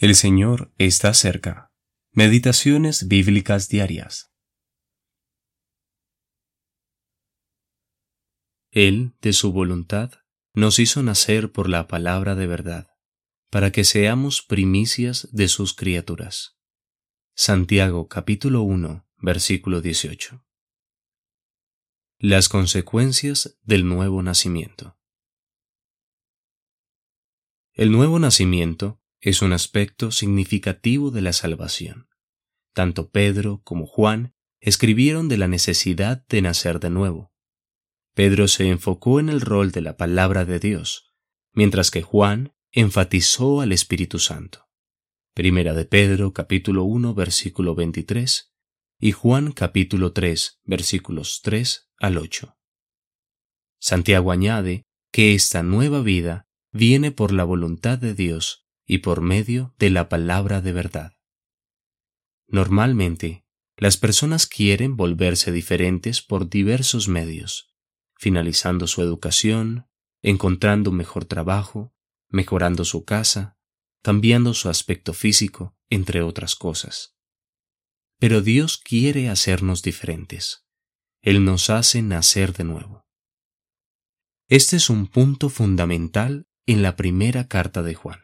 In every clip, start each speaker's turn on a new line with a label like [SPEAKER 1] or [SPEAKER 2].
[SPEAKER 1] El Señor está cerca. Meditaciones bíblicas diarias. Él, de su voluntad, nos hizo nacer por la palabra de verdad, para que seamos primicias de sus criaturas. Santiago capítulo 1, versículo 18. Las consecuencias del nuevo nacimiento. El nuevo nacimiento es un aspecto significativo de la salvación. Tanto Pedro como Juan escribieron de la necesidad de nacer de nuevo. Pedro se enfocó en el rol de la palabra de Dios, mientras que Juan enfatizó al Espíritu Santo. Primera de Pedro capítulo 1 versículo 23 y Juan capítulo 3 versículos 3 al 8. Santiago añade que esta nueva vida viene por la voluntad de Dios y por medio de la palabra de verdad. Normalmente, las personas quieren volverse diferentes por diversos medios, finalizando su educación, encontrando un mejor trabajo, mejorando su casa, cambiando su aspecto físico, entre otras cosas. Pero Dios quiere hacernos diferentes. Él nos hace nacer de nuevo. Este es un punto fundamental en la primera carta de Juan.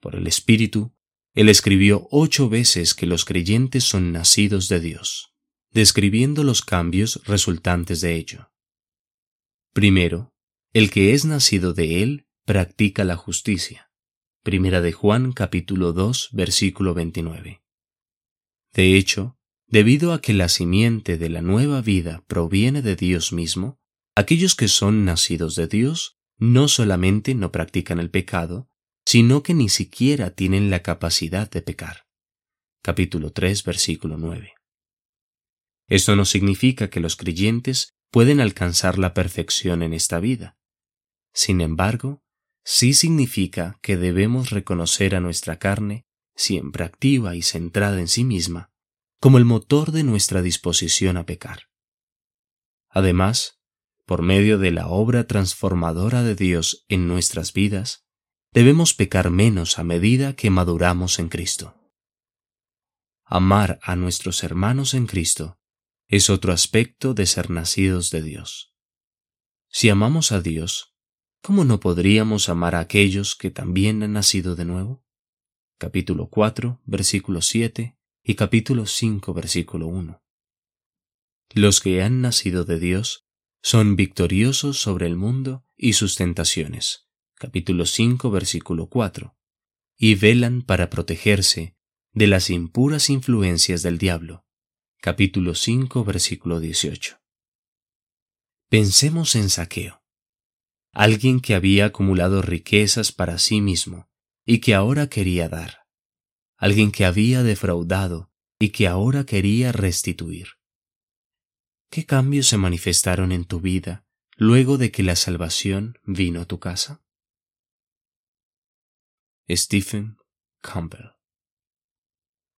[SPEAKER 1] Por el Espíritu, él escribió ocho veces que los creyentes son nacidos de Dios, describiendo los cambios resultantes de ello. Primero, el que es nacido de él practica la justicia. Primera de Juan capítulo 2 versículo 29. De hecho, debido a que la simiente de la nueva vida proviene de Dios mismo, aquellos que son nacidos de Dios no solamente no practican el pecado, sino que ni siquiera tienen la capacidad de pecar. Capítulo 3, versículo 9. Esto no significa que los creyentes pueden alcanzar la perfección en esta vida. Sin embargo, sí significa que debemos reconocer a nuestra carne, siempre activa y centrada en sí misma, como el motor de nuestra disposición a pecar. Además, por medio de la obra transformadora de Dios en nuestras vidas, debemos pecar menos a medida que maduramos en Cristo. Amar a nuestros hermanos en Cristo es otro aspecto de ser nacidos de Dios. Si amamos a Dios, ¿cómo no podríamos amar a aquellos que también han nacido de nuevo? Capítulo 4, versículo 7 y capítulo 5, versículo 1. Los que han nacido de Dios son victoriosos sobre el mundo y sus tentaciones capítulo 5, versículo 4, y velan para protegerse de las impuras influencias del diablo, capítulo 5, versículo 18. Pensemos en Saqueo, alguien que había acumulado riquezas para sí mismo y que ahora quería dar, alguien que había defraudado y que ahora quería restituir. ¿Qué cambios se manifestaron en tu vida luego de que la salvación vino a tu casa? Stephen Campbell